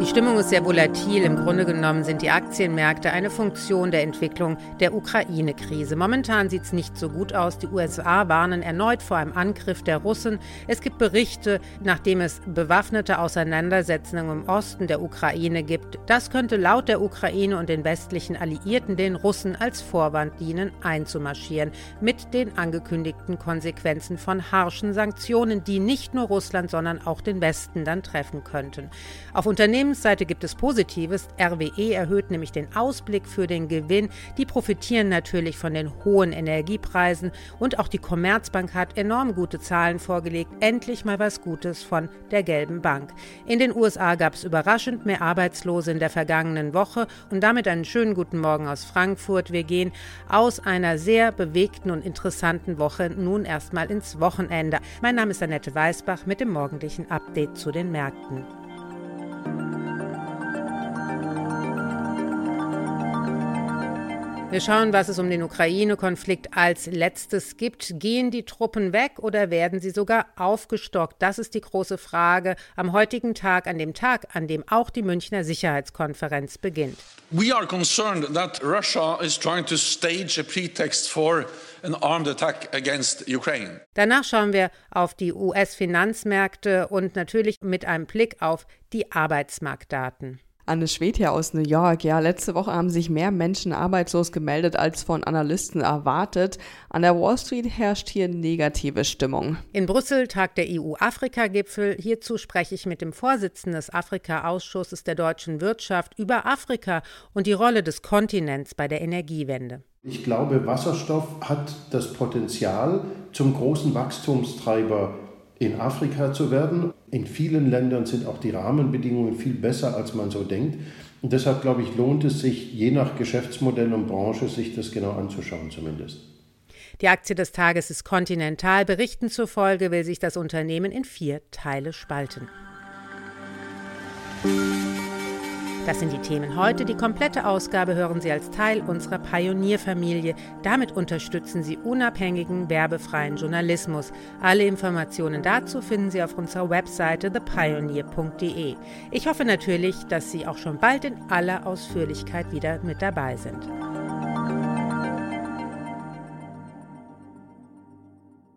Die Stimmung ist sehr volatil. Im Grunde genommen sind die Aktienmärkte eine Funktion der Entwicklung der Ukraine-Krise. Momentan sieht es nicht so gut aus. Die USA warnen erneut vor einem Angriff der Russen. Es gibt Berichte, nachdem es bewaffnete Auseinandersetzungen im Osten der Ukraine gibt. Das könnte laut der Ukraine und den westlichen Alliierten den Russen als Vorwand dienen, einzumarschieren. Mit den angekündigten Konsequenzen von harschen Sanktionen, die nicht nur Russland, sondern auch den Westen dann treffen könnten. Auf Unternehmen Unternehmensseite gibt es Positives. RWE erhöht nämlich den Ausblick für den Gewinn. Die profitieren natürlich von den hohen Energiepreisen. Und auch die Commerzbank hat enorm gute Zahlen vorgelegt. Endlich mal was Gutes von der Gelben Bank. In den USA gab es überraschend mehr Arbeitslose in der vergangenen Woche. Und damit einen schönen guten Morgen aus Frankfurt. Wir gehen aus einer sehr bewegten und interessanten Woche nun erstmal ins Wochenende. Mein Name ist Annette Weißbach mit dem morgendlichen Update zu den Märkten. Wir schauen, was es um den Ukraine-Konflikt als letztes gibt. Gehen die Truppen weg oder werden sie sogar aufgestockt? Das ist die große Frage am heutigen Tag, an dem Tag, an dem auch die Münchner Sicherheitskonferenz beginnt. We are concerned that Russia is trying to stage a pretext for an armed attack against Ukraine. Danach schauen wir auf die US-Finanzmärkte und natürlich mit einem Blick auf die Arbeitsmarktdaten. Anne Schwed hier aus New York. Ja, letzte Woche haben sich mehr Menschen arbeitslos gemeldet als von Analysten erwartet. An der Wall Street herrscht hier negative Stimmung. In Brüssel tagt der EU-Afrika-Gipfel. Hierzu spreche ich mit dem Vorsitzenden des Afrika-Ausschusses der deutschen Wirtschaft über Afrika und die Rolle des Kontinents bei der Energiewende. Ich glaube, Wasserstoff hat das Potenzial, zum großen Wachstumstreiber in Afrika zu werden. In vielen Ländern sind auch die Rahmenbedingungen viel besser, als man so denkt. Und deshalb, glaube ich, lohnt es sich, je nach Geschäftsmodell und Branche, sich das genau anzuschauen zumindest. Die Aktie des Tages ist Continental. Berichten zufolge will sich das Unternehmen in vier Teile spalten. Das sind die Themen heute. Die komplette Ausgabe hören Sie als Teil unserer Pionierfamilie. Damit unterstützen Sie unabhängigen, werbefreien Journalismus. Alle Informationen dazu finden Sie auf unserer Webseite thepioneer.de. Ich hoffe natürlich, dass Sie auch schon bald in aller Ausführlichkeit wieder mit dabei sind.